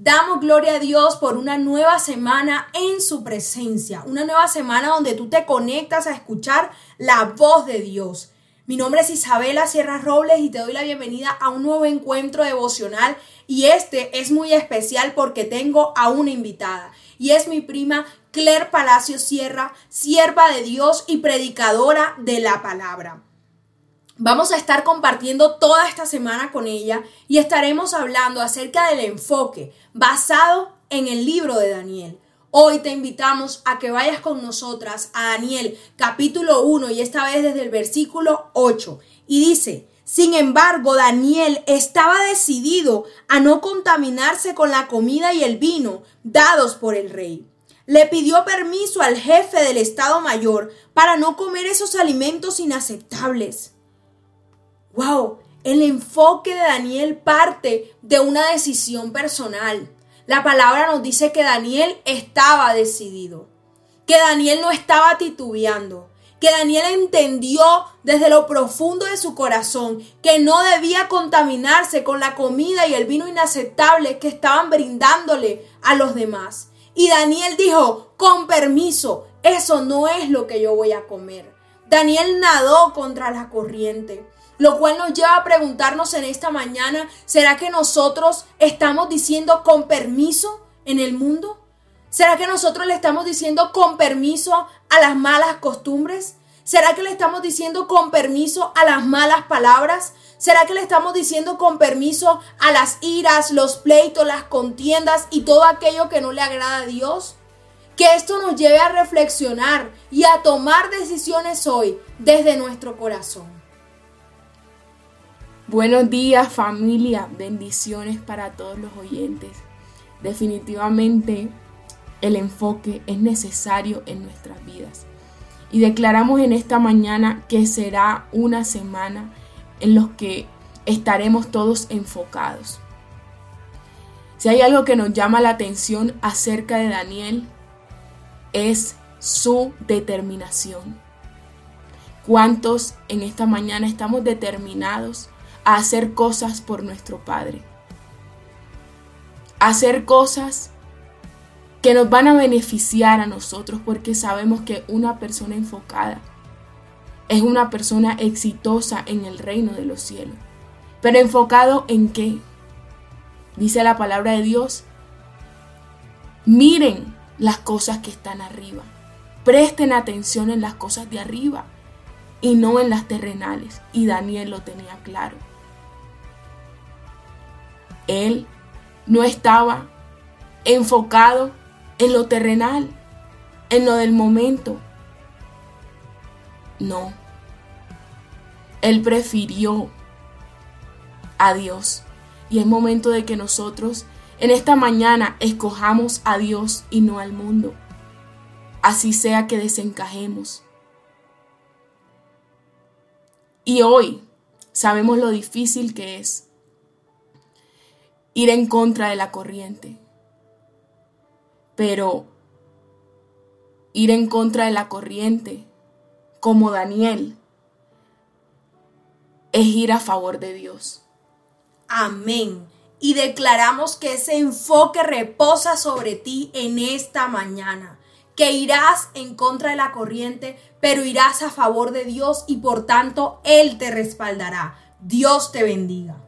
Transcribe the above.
Damos gloria a Dios por una nueva semana en su presencia, una nueva semana donde tú te conectas a escuchar la voz de Dios. Mi nombre es Isabela Sierra Robles y te doy la bienvenida a un nuevo encuentro devocional y este es muy especial porque tengo a una invitada y es mi prima Claire Palacio Sierra, sierva de Dios y predicadora de la palabra. Vamos a estar compartiendo toda esta semana con ella y estaremos hablando acerca del enfoque basado en el libro de Daniel. Hoy te invitamos a que vayas con nosotras a Daniel capítulo 1 y esta vez desde el versículo 8. Y dice, sin embargo, Daniel estaba decidido a no contaminarse con la comida y el vino dados por el rey. Le pidió permiso al jefe del Estado Mayor para no comer esos alimentos inaceptables. Wow, el enfoque de Daniel parte de una decisión personal. La palabra nos dice que Daniel estaba decidido, que Daniel no estaba titubeando, que Daniel entendió desde lo profundo de su corazón que no debía contaminarse con la comida y el vino inaceptable que estaban brindándole a los demás. Y Daniel dijo, con permiso, eso no es lo que yo voy a comer. Daniel nadó contra la corriente. Lo cual nos lleva a preguntarnos en esta mañana, ¿será que nosotros estamos diciendo con permiso en el mundo? ¿Será que nosotros le estamos diciendo con permiso a las malas costumbres? ¿Será que le estamos diciendo con permiso a las malas palabras? ¿Será que le estamos diciendo con permiso a las iras, los pleitos, las contiendas y todo aquello que no le agrada a Dios? Que esto nos lleve a reflexionar y a tomar decisiones hoy desde nuestro corazón. Buenos días familia, bendiciones para todos los oyentes. Definitivamente el enfoque es necesario en nuestras vidas. Y declaramos en esta mañana que será una semana en los que estaremos todos enfocados. Si hay algo que nos llama la atención acerca de Daniel, es su determinación. ¿Cuántos en esta mañana estamos determinados hacer cosas por nuestro Padre. hacer cosas que nos van a beneficiar a nosotros porque sabemos que una persona enfocada es una persona exitosa en el reino de los cielos. Pero enfocado en qué? Dice la palabra de Dios. Miren las cosas que están arriba. Presten atención en las cosas de arriba y no en las terrenales. Y Daniel lo tenía claro. Él no estaba enfocado en lo terrenal, en lo del momento. No. Él prefirió a Dios. Y es momento de que nosotros en esta mañana escojamos a Dios y no al mundo. Así sea que desencajemos. Y hoy sabemos lo difícil que es ir en contra de la corriente. Pero ir en contra de la corriente, como Daniel, es ir a favor de Dios. Amén. Y declaramos que ese enfoque reposa sobre ti en esta mañana, que irás en contra de la corriente, pero irás a favor de Dios y por tanto Él te respaldará. Dios te bendiga.